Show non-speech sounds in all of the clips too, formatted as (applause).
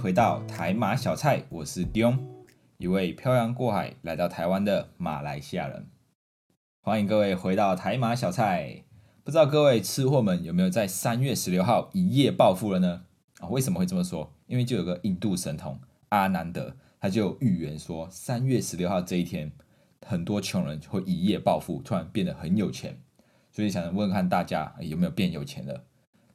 回到台马小菜，我是 Dion，一位漂洋过海来到台湾的马来西亚人。欢迎各位回到台马小菜。不知道各位吃货们有没有在三月十六号一夜暴富了呢？啊，为什么会这么说？因为就有个印度神童阿南德，他就预言说三月十六号这一天，很多穷人会一夜暴富，突然变得很有钱。所以想问问看大家有没有变有钱了？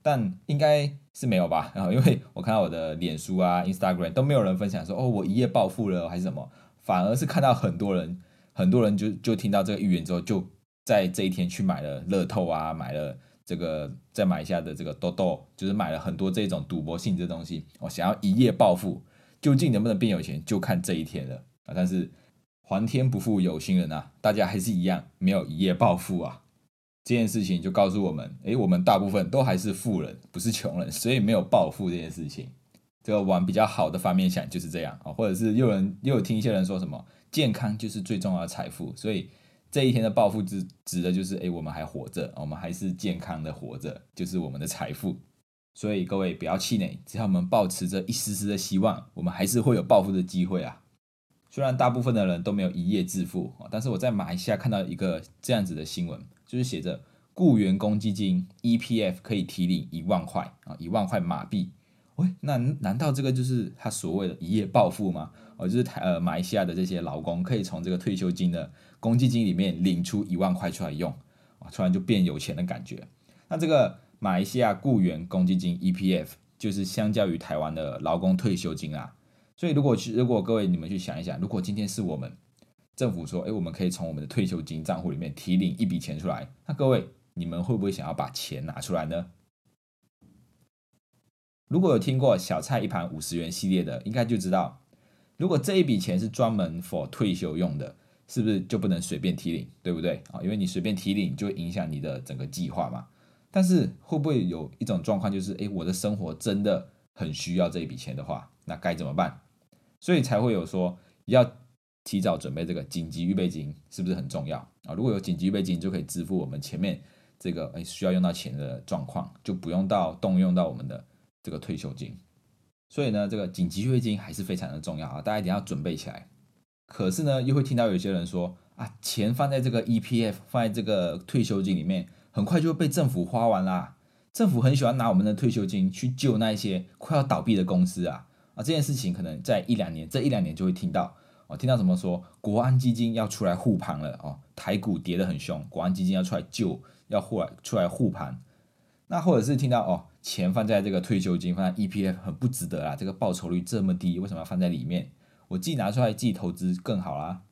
但应该是没有吧？然 (laughs) 后因为我看到我的脸书啊、Instagram 都没有人分享说哦，我一夜暴富了还是什么，反而是看到很多人，很多人就就听到这个预言之后就。在这一天去买了乐透啊，买了这个再买一下的这个豆豆，就是买了很多这种赌博性质的东西。我想要一夜暴富，究竟能不能变有钱，就看这一天了啊！但是皇天不负有心人啊，大家还是一样没有一夜暴富啊。这件事情就告诉我们，诶，我们大部分都还是富人，不是穷人，所以没有暴富这件事情。这个往比较好的方面想，就是这样啊。或者是又人又有听一些人说什么，健康就是最重要的财富，所以。这一天的暴富指指的就是，哎，我们还活着，我们还是健康的活着，就是我们的财富。所以各位不要气馁，只要我们保持着一丝丝的希望，我们还是会有暴富的机会啊。虽然大部分的人都没有一夜致富啊，但是我在马来西亚看到一个这样子的新闻，就是写着雇员公积金 EPF 可以提领一万块啊，一万块马币。喂，那难道这个就是他所谓的一夜暴富吗？哦，就是台呃马来西亚的这些劳工可以从这个退休金的公积金里面领出一万块出来用，啊，突然就变有钱的感觉。那这个马来西亚雇员公积金 EPF 就是相较于台湾的劳工退休金啊。所以如果去如果各位你们去想一想，如果今天是我们政府说，哎，我们可以从我们的退休金账户里面提领一笔钱出来，那各位你们会不会想要把钱拿出来呢？如果有听过小菜一盘五十元系列的，应该就知道，如果这一笔钱是专门 for 退休用的，是不是就不能随便提领，对不对啊？因为你随便提领就会影响你的整个计划嘛。但是会不会有一种状况，就是诶，我的生活真的很需要这一笔钱的话，那该怎么办？所以才会有说要提早准备这个紧急预备金，是不是很重要啊？如果有紧急预备金，就可以支付我们前面这个诶需要用到钱的状况，就不用到动用到我们的。这个退休金，所以呢，这个紧急预备金还是非常的重要啊，大家一定要准备起来。可是呢，又会听到有些人说啊，钱放在这个 EPF，放在这个退休金里面，很快就会被政府花完啦。政府很喜欢拿我们的退休金去救那些快要倒闭的公司啊啊！这件事情可能在一两年，这一两年就会听到哦，听到什么说国安基金要出来护盘了哦，台股跌得很凶，国安基金要出来救，要护来出来护盘。那或者是听到哦。钱放在这个退休金，放在 EPF 很不值得啊！这个报酬率这么低，为什么要放在里面？我自己拿出来自己投资更好啦。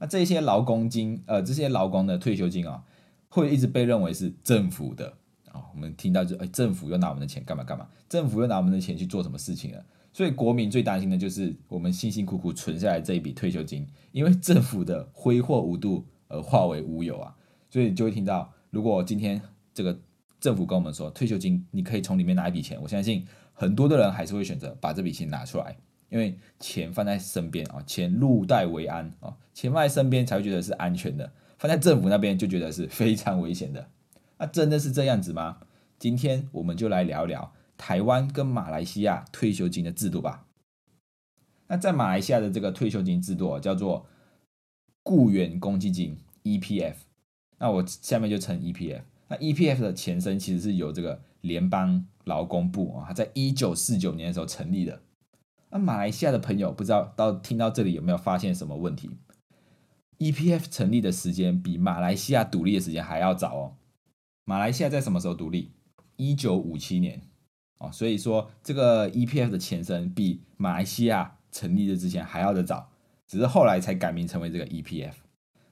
那这些劳工金，呃，这些劳工的退休金啊，会一直被认为是政府的啊。我们听到就，哎，政府又拿我们的钱干嘛干嘛？政府又拿我们的钱去做什么事情了？所以国民最担心的就是我们辛辛苦苦存下来这一笔退休金，因为政府的挥霍无度而化为乌有啊。所以就会听到，如果今天这个。政府跟我们说，退休金你可以从里面拿一笔钱。我相信很多的人还是会选择把这笔钱拿出来，因为钱放在身边啊，钱入袋为安啊，钱放在身边才会觉得是安全的，放在政府那边就觉得是非常危险的。那真的是这样子吗？今天我们就来聊聊台湾跟马来西亚退休金的制度吧。那在马来西亚的这个退休金制度叫做雇员公积金 （EPF），那我下面就称 EPF。那 EPF 的前身其实是由这个联邦劳工部啊，它在一九四九年的时候成立的。那马来西亚的朋友不知道到听到这里有没有发现什么问题？EPF 成立的时间比马来西亚独立的时间还要早哦。马来西亚在什么时候独立？一九五七年哦，所以说这个 EPF 的前身比马来西亚成立的之前还要的早，只是后来才改名成为这个 EPF。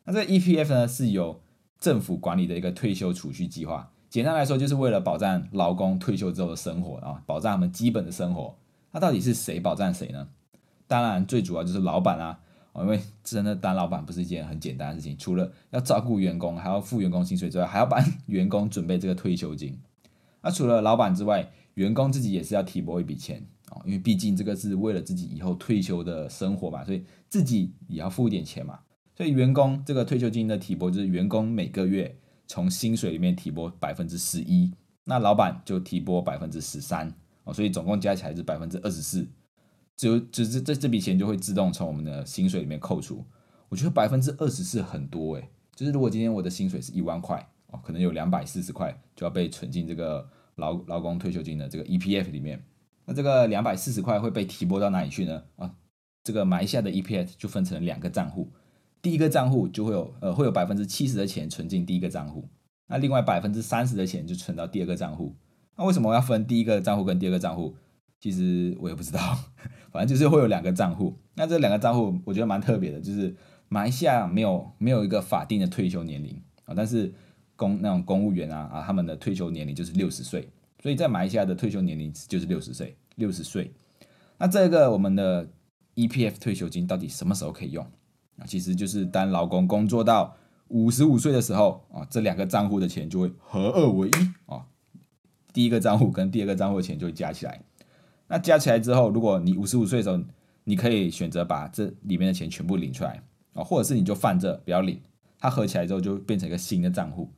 那这个 EPF 呢是由政府管理的一个退休储蓄计划，简单来说，就是为了保障劳工退休之后的生活啊，保障他们基本的生活。那到底是谁保障谁呢？当然，最主要就是老板啊，因为真的当老板不是一件很简单的事情，除了要照顾员工，还要付员工薪水之外，还要帮 (laughs) 员工准备这个退休金。那除了老板之外，员工自己也是要提拨一笔钱哦，因为毕竟这个是为了自己以后退休的生活嘛，所以自己也要付一点钱嘛。所以员工这个退休金的提拨，就是员工每个月从薪水里面提拨百分之十一，那老板就提拨百分之十三哦，所以总共加起来是百分之二十四，只有只是这这笔钱就会自动从我们的薪水里面扣除。我觉得百分之二十四很多诶，就是如果今天我的薪水是一万块哦，可能有两百四十块就要被存进这个。劳劳工退休金的这个 EPF 里面，那这个两百四十块会被提拨到哪里去呢？啊，这个埋下的 EPF 就分成两个账户，第一个账户就会有呃会有百分之七十的钱存进第一个账户，那另外百分之三十的钱就存到第二个账户。那为什么要分第一个账户跟第二个账户？其实我也不知道，(laughs) 反正就是会有两个账户。那这两个账户我觉得蛮特别的，就是埋下没有没有一个法定的退休年龄啊，但是。公那种公务员啊啊，他们的退休年龄就是六十岁，所以在马来西亚的退休年龄就是六十岁。六十岁，那这个我们的 EPF 退休金到底什么时候可以用啊？其实就是当劳工工作到五十五岁的时候啊，这两个账户的钱就会合二为一啊，第一个账户跟第二个账户的钱就会加起来。那加起来之后，如果你五十五岁的时候，你可以选择把这里面的钱全部领出来啊，或者是你就放着不要领，它合起来之后就变成一个新的账户。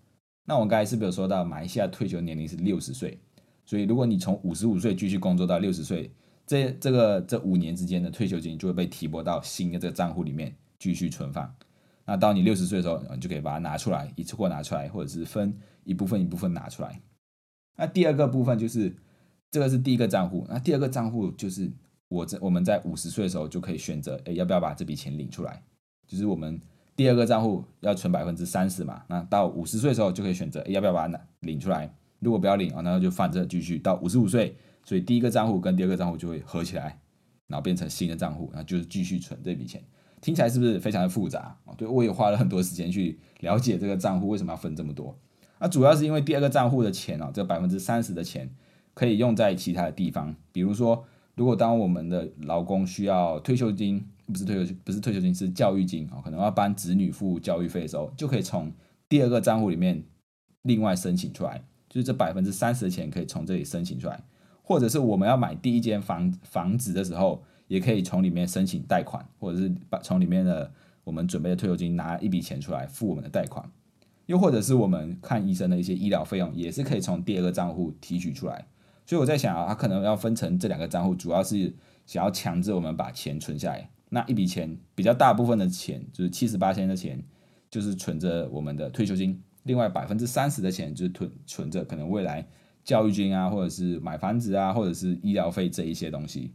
那我刚才是不是有说到马来西亚退休年龄是六十岁？所以如果你从五十五岁继续工作到六十岁，这这个这五年之间的退休金就会被提拨到新的这个账户里面继续存放。那到你六十岁的时候，你就可以把它拿出来，一次过拿出来，或者是分一部分一部分拿出来。那第二个部分就是这个是第一个账户，那第二个账户就是我在我们在五十岁的时候就可以选择，哎，要不要把这笔钱领出来？就是我们。第二个账户要存百分之三十嘛，那到五十岁的时候就可以选择要不要把它领出来。如果不要领啊，那就放这继续到五十五岁。所以第一个账户跟第二个账户就会合起来，然后变成新的账户，然后就是继续存这笔钱。听起来是不是非常的复杂啊？对我也花了很多时间去了解这个账户为什么要分这么多。那主要是因为第二个账户的钱哦，这百分之三十的钱可以用在其他的地方，比如说如果当我们的劳工需要退休金。不是退休，不是退休金，是教育金啊。可能要帮子女付教育费的时候，就可以从第二个账户里面另外申请出来，就是这百分之三十的钱可以从这里申请出来。或者是我们要买第一间房房子的时候，也可以从里面申请贷款，或者是把从里面的我们准备的退休金拿一笔钱出来付我们的贷款。又或者是我们看医生的一些医疗费用，也是可以从第二个账户提取出来。所以我在想啊，他可能要分成这两个账户，主要是想要强制我们把钱存下来。那一笔钱比较大部分的钱，就是七十八千的钱，就是存着我们的退休金。另外百分之三十的钱就是存存着可能未来教育金啊，或者是买房子啊，或者是医疗费这一些东西。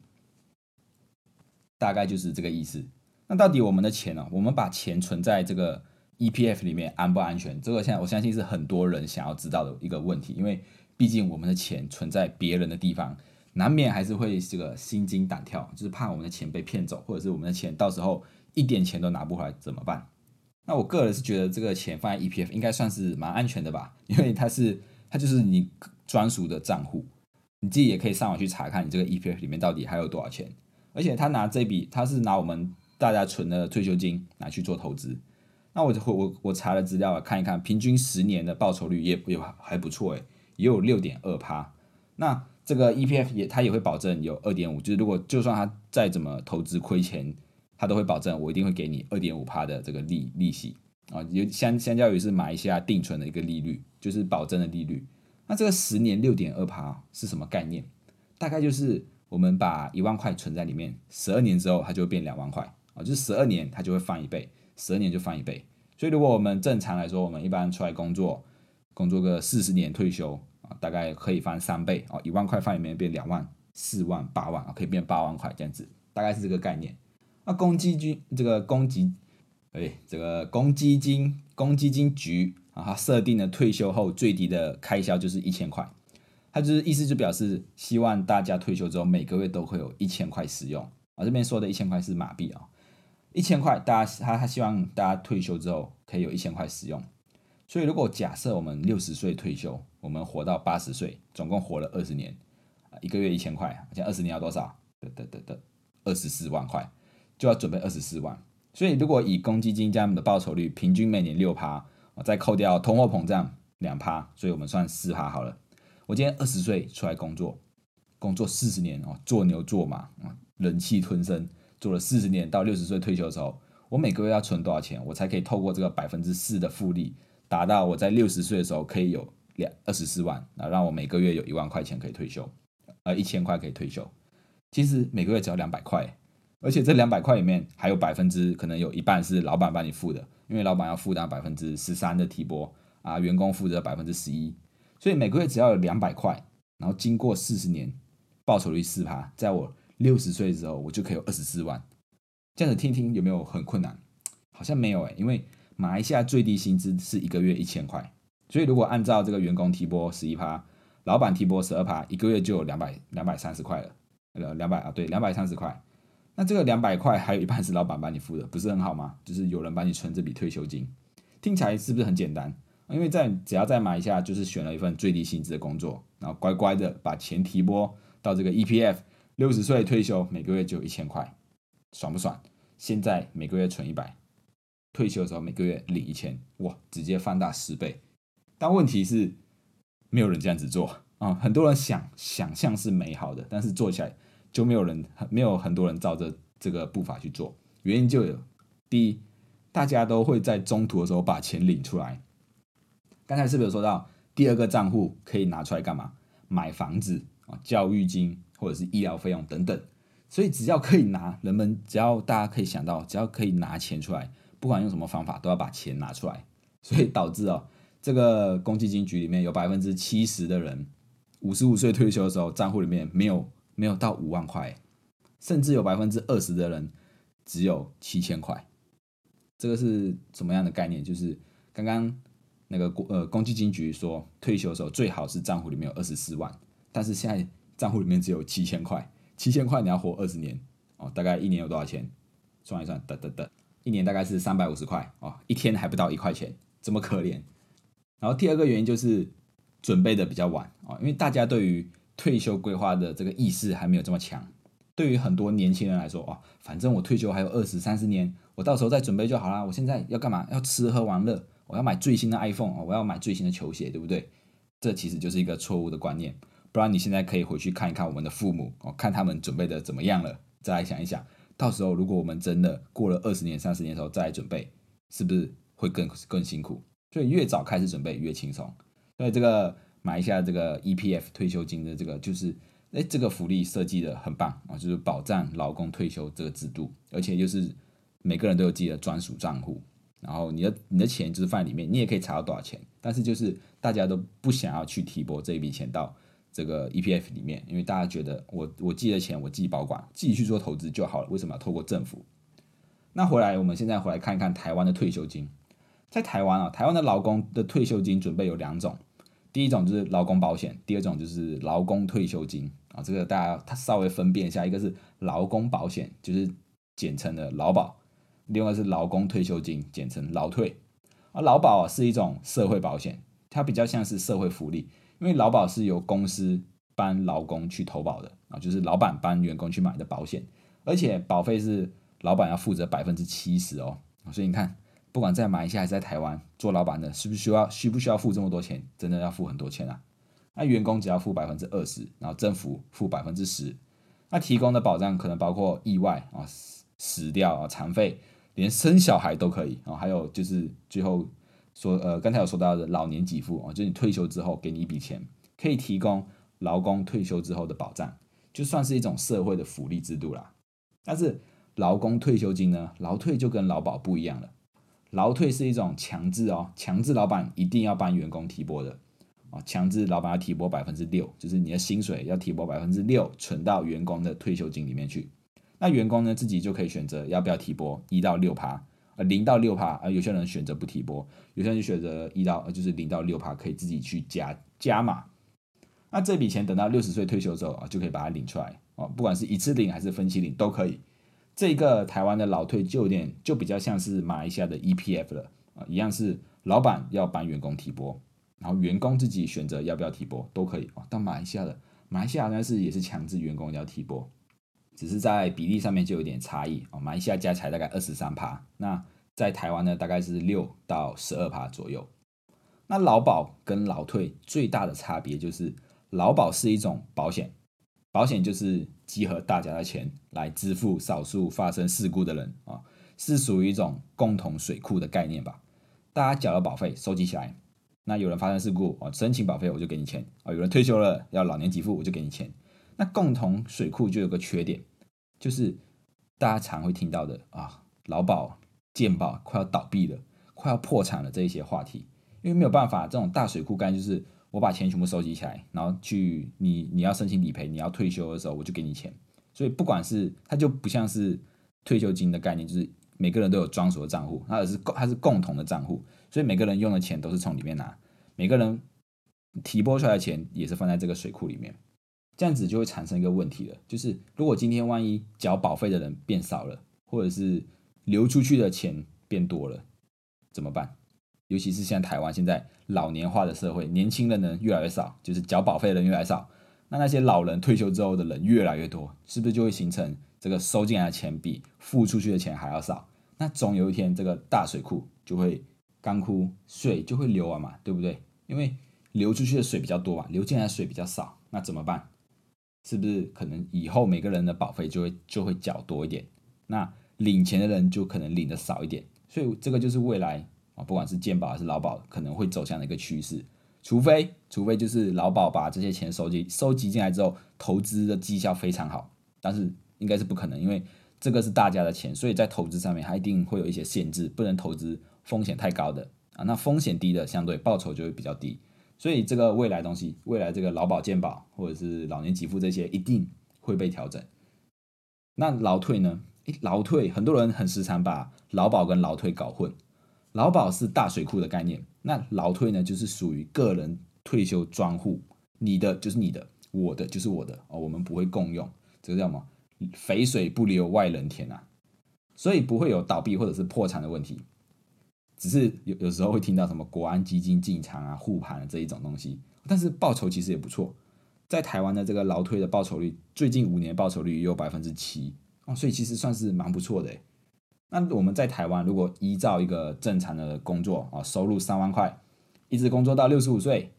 大概就是这个意思。那到底我们的钱呢？我们把钱存在这个 EPF 里面安不安全？这个现在我相信是很多人想要知道的一个问题，因为毕竟我们的钱存在别人的地方。难免还是会这个心惊胆跳，就是怕我们的钱被骗走，或者是我们的钱到时候一点钱都拿不回来怎么办？那我个人是觉得这个钱放在 EPF 应该算是蛮安全的吧，因为它是它就是你专属的账户，你自己也可以上网去查看你这个 EPF 里面到底还有多少钱，而且他拿这笔他是拿我们大家存的退休金拿去做投资，那我我我查了资料看一看，平均十年的报酬率也也还不错诶，也有六点二趴，那。这个 EPF 也，它也会保证有二点五，就是如果就算它再怎么投资亏钱，它都会保证我一定会给你二点五趴的这个利利息啊，有相相较于是马来西亚定存的一个利率，就是保证的利率。那这个十年六点二趴是什么概念？大概就是我们把一万块存在里面，十二年之后它就会变两万块啊，就是十二年它就会翻一倍，十二年就翻一倍。所以如果我们正常来说，我们一般出来工作，工作个四十年退休。大概可以翻三倍哦，一万块放里面变两万、四万、八万啊，可以变八万块这样子，大概是这个概念。那公积金这个公积，哎，这个公积金公积金局啊，它设定的退休后最低的开销就是一千块，它就是意思就表示希望大家退休之后每个月都会有一千块使用啊。这边说的一千块是马币啊，一千块大家他他希望大家退休之后可以有一千块使用。所以，如果假设我们六十岁退休，我们活到八十岁，总共活了二十年，一个月一千块，这样二十年要多少？的的的的二十四万块，就要准备二十四万。所以如果以公积金加我们的报酬率，平均每年六趴，再扣掉通货膨胀两趴，所以我们算四趴好了。我今天二十岁出来工作，工作四十年哦，做牛做马啊，忍气吞声，做了四十年，到六十岁退休的时候，我每个月要存多少钱，我才可以透过这个百分之四的复利，达到我在六十岁的时候可以有两二十四万，啊，让我每个月有一万块钱可以退休，呃，一千块可以退休。其实每个月只要两百块。而且这两百块里面还有百分之可能有一半是老板帮你付的，因为老板要负担百分之十三的提拨啊，员工负责百分之十一，所以每个月只要有两百块，然后经过四十年，报酬率四趴，在我六十岁的时候，我就可以有二十四万。这样子听听有没有很困难？好像没有诶，因为马来西亚最低薪资是一个月一千块，所以如果按照这个员工提拨十一趴，老板提拨十二趴，一个月就有两百两百三十块了，呃，两百啊，对，两百三十块。那这个两百块还有一半是老板帮你付的，不是很好吗？就是有人帮你存这笔退休金，听起来是不是很简单？因为在只要再买一下，就是选了一份最低薪资的工作，然后乖乖的把钱提拨到这个 EPF，六十岁退休，每个月就一千块，爽不爽？现在每个月存一百，退休的时候每个月领一千，哇，直接放大十倍。但问题是，没有人这样子做啊！很多人想想象是美好的，但是做起来。就没有人没有很多人照着这个步伐去做，原因就有第一，大家都会在中途的时候把钱领出来。刚才是不是有说到第二个账户可以拿出来干嘛？买房子啊、教育金或者是医疗费用等等。所以只要可以拿，人们只要大家可以想到，只要可以拿钱出来，不管用什么方法都要把钱拿出来。(laughs) 所以导致哦，这个公积金局里面有百分之七十的人，五十五岁退休的时候，账户里面没有。没有到五万块，甚至有百分之二十的人只有七千块。这个是什么样的概念？就是刚刚那个呃公积金局说，退休的时候最好是账户里面有二十四万，但是现在账户里面只有七千块。七千块你要活二十年哦，大概一年有多少钱？算一算，得得得，一年大概是三百五十块哦，一天还不到一块钱，这么可怜。然后第二个原因就是准备的比较晚啊，因为大家对于退休规划的这个意识还没有这么强，对于很多年轻人来说，哦，反正我退休还有二十三十年，我到时候再准备就好了。我现在要干嘛？要吃喝玩乐，我要买最新的 iPhone 哦，我要买最新的球鞋，对不对？这其实就是一个错误的观念。不然你现在可以回去看一看我们的父母哦，看他们准备的怎么样了，再来想一想，到时候如果我们真的过了二十年、三十年的时候再来准备，是不是会更更辛苦？所以越早开始准备越轻松。所以这个。买一下这个 EPF 退休金的这个，就是哎，这个福利设计的很棒啊，就是保障劳工退休这个制度，而且就是每个人都有自己的专属账户，然后你的你的钱就是放在里面，你也可以查到多少钱，但是就是大家都不想要去提拨这一笔钱到这个 EPF 里面，因为大家觉得我我寄的钱我自己保管，自己去做投资就好了，为什么要透过政府？那回来我们现在回来看一看台湾的退休金，在台湾啊，台湾的劳工的退休金准备有两种。第一种就是劳工保险，第二种就是劳工退休金啊。这个大家他稍微分辨一下，一个是劳工保险，就是简称的劳保；另外是劳工退休金，简称劳退。啊，劳保是一种社会保险，它比较像是社会福利，因为劳保是由公司帮劳工去投保的啊，就是老板帮员工去买的保险，而且保费是老板要负责百分之七十哦。所以你看。不管在马来西亚还是在台湾做老板的，是不是需要需不需要付这么多钱？真的要付很多钱啊！那员工只要付百分之二十，然后政府付百分之十。那提供的保障可能包括意外啊、死掉啊、残废，连生小孩都可以啊。还有就是最后说，呃，刚才有说到的老年给付啊，就是你退休之后给你一笔钱，可以提供劳工退休之后的保障，就算是一种社会的福利制度啦。但是劳工退休金呢，劳退就跟劳保不一样了。劳退是一种强制哦，强制老板一定要帮员工提拨的啊，强制老板要提拨百分之六，就是你的薪水要提拨百分之六存到员工的退休金里面去。那员工呢自己就可以选择要不要提拨一到六趴，呃零到六趴，呃有些人选择不提拨，有些人选择一到就是零到六趴可以自己去加加码。那这笔钱等到六十岁退休之后啊，就可以把它领出来哦，不管是一次领还是分期领都可以。这个台湾的老退就点就比较像是马来西亚的 EPF 了啊，一样是老板要帮员工提拨，然后员工自己选择要不要提拨都可以啊。但马来西亚的马来西亚呢是也是强制员工要提拨，只是在比例上面就有点差异哦。马来西亚加起来大概二十三趴，那在台湾呢大概是六到十二趴左右。那劳保跟劳退最大的差别就是，劳保是一种保险，保险就是集合大家的钱来支付少数发生事故的人啊，是属于一种共同水库的概念吧。大家缴了保费收集起来。那有人发生事故啊，申请保费我就给你钱啊；有人退休了要老年给付我就给你钱。那共同水库就有个缺点，就是大家常会听到的啊，劳保、健保快要倒闭了、快要破产了这一些话题，因为没有办法，这种大水库干就是我把钱全部收集起来，然后去你你要申请理赔，你要退休的时候我就给你钱。所以不管是它就不像是退休金的概念，就是每个人都有专属的账户，它是共它是共同的账户。所以每个人用的钱都是从里面拿，每个人提拨出来的钱也是放在这个水库里面，这样子就会产生一个问题了，就是如果今天万一缴保费的人变少了，或者是流出去的钱变多了，怎么办？尤其是像台湾现在老年化的社会，年轻人呢越来越少，就是缴保费的人越来越少，那那些老人退休之后的人越来越多，是不是就会形成这个收进来的钱比付出去的钱还要少？那总有一天这个大水库就会。干枯，水就会流完嘛，对不对？因为流出去的水比较多嘛，流进来的水比较少，那怎么办？是不是可能以后每个人的保费就会就会缴多一点？那领钱的人就可能领的少一点，所以这个就是未来啊，不管是健保还是劳保，可能会走向的一个趋势。除非除非就是劳保把这些钱收集收集进来之后，投资的绩效非常好，但是应该是不可能，因为这个是大家的钱，所以在投资上面它一定会有一些限制，不能投资。风险太高的啊，那风险低的相对报酬就会比较低，所以这个未来东西，未来这个劳保健保或者是老年给付这些一定会被调整。那劳退呢？诶，劳退很多人很时常把劳保跟劳退搞混。劳保是大水库的概念，那劳退呢就是属于个人退休专户，你的就是你的，我的就是我的哦，我们不会共用，这个叫什么？肥水不流外人田啊，所以不会有倒闭或者是破产的问题。只是有有时候会听到什么国安基金进场啊、护盘这一种东西，但是报酬其实也不错。在台湾的这个劳退的报酬率，最近五年报酬率也有百分之七哦，所以其实算是蛮不错的。那我们在台湾如果依照一个正常的工作啊，收入三万块，一直工作到六十五岁，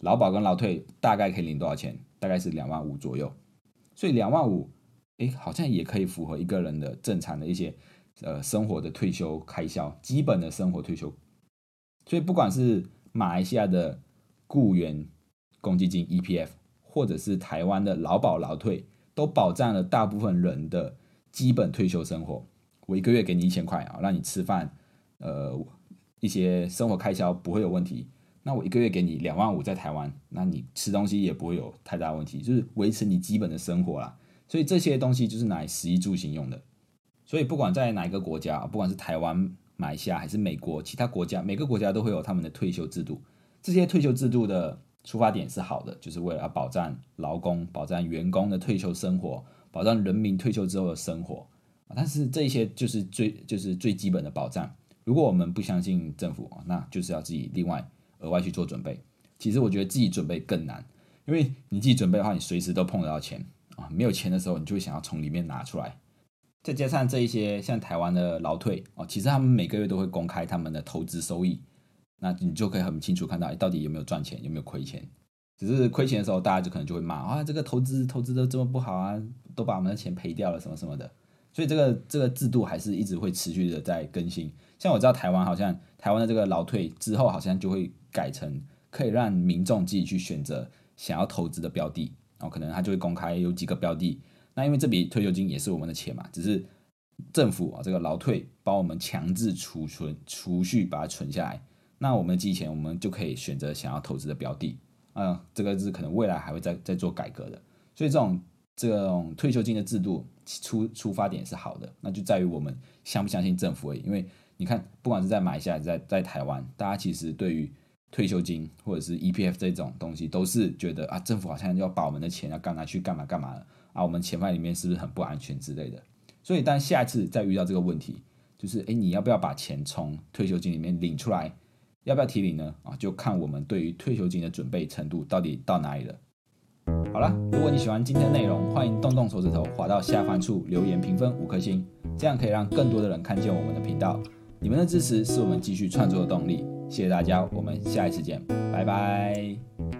劳保跟劳退大概可以领多少钱？大概是两万五左右。所以两万五，哎，好像也可以符合一个人的正常的一些。呃，生活的退休开销，基本的生活退休，所以不管是马来西亚的雇员公积金 EPF，或者是台湾的劳保劳退，都保障了大部分人的基本退休生活。我一个月给你一千块啊，让你吃饭，呃，一些生活开销不会有问题。那我一个月给你两万五在台湾，那你吃东西也不会有太大问题，就是维持你基本的生活啦。所以这些东西就是拿来食衣住行用的。所以不管在哪一个国家，不管是台湾、马来西亚还是美国其他国家，每个国家都会有他们的退休制度。这些退休制度的出发点是好的，就是为了要保障劳工、保障员工的退休生活，保障人民退休之后的生活。但是这些就是最就是最基本的保障。如果我们不相信政府，那就是要自己另外额外去做准备。其实我觉得自己准备更难，因为你自己准备的话，你随时都碰得到钱啊。没有钱的时候，你就会想要从里面拿出来。再加上这一些像台湾的劳退哦，其实他们每个月都会公开他们的投资收益，那你就可以很清楚看到，到底有没有赚钱，有没有亏钱。只是亏钱的时候，大家就可能就会骂啊，这个投资投资的这么不好啊，都把我们的钱赔掉了什么什么的。所以这个这个制度还是一直会持续的在更新。像我知道台湾好像台湾的这个劳退之后，好像就会改成可以让民众自己去选择想要投资的标的，然后可能他就会公开有几个标的。那因为这笔退休金也是我们的钱嘛，只是政府啊这个劳退帮我们强制储存储蓄把它存下来，那我们的积钱我们就可以选择想要投资的标的，嗯，这个是可能未来还会再再做改革的，所以这种这种退休金的制度出出发点是好的，那就在于我们相不相信政府而已。因为你看，不管是在马来西亚，在在台湾，大家其实对于退休金或者是 epf 这种东西都是觉得啊政府好像要把我们的钱要干嘛去干嘛干嘛了啊我们钱放在里面是不是很不安全之类的。所以当下一次再遇到这个问题就是诶你要不要把钱从退休金里面领出来要不要提领呢？啊就看我们对于退休金的准备程度到底到哪里了。好了如果你喜欢今天的内容欢迎动动手指头滑到下方处留言评分五颗星这样可以让更多的人看见我们的频道。你们的支持是我们继续创作的动力。谢谢大家我们下一次见拜拜。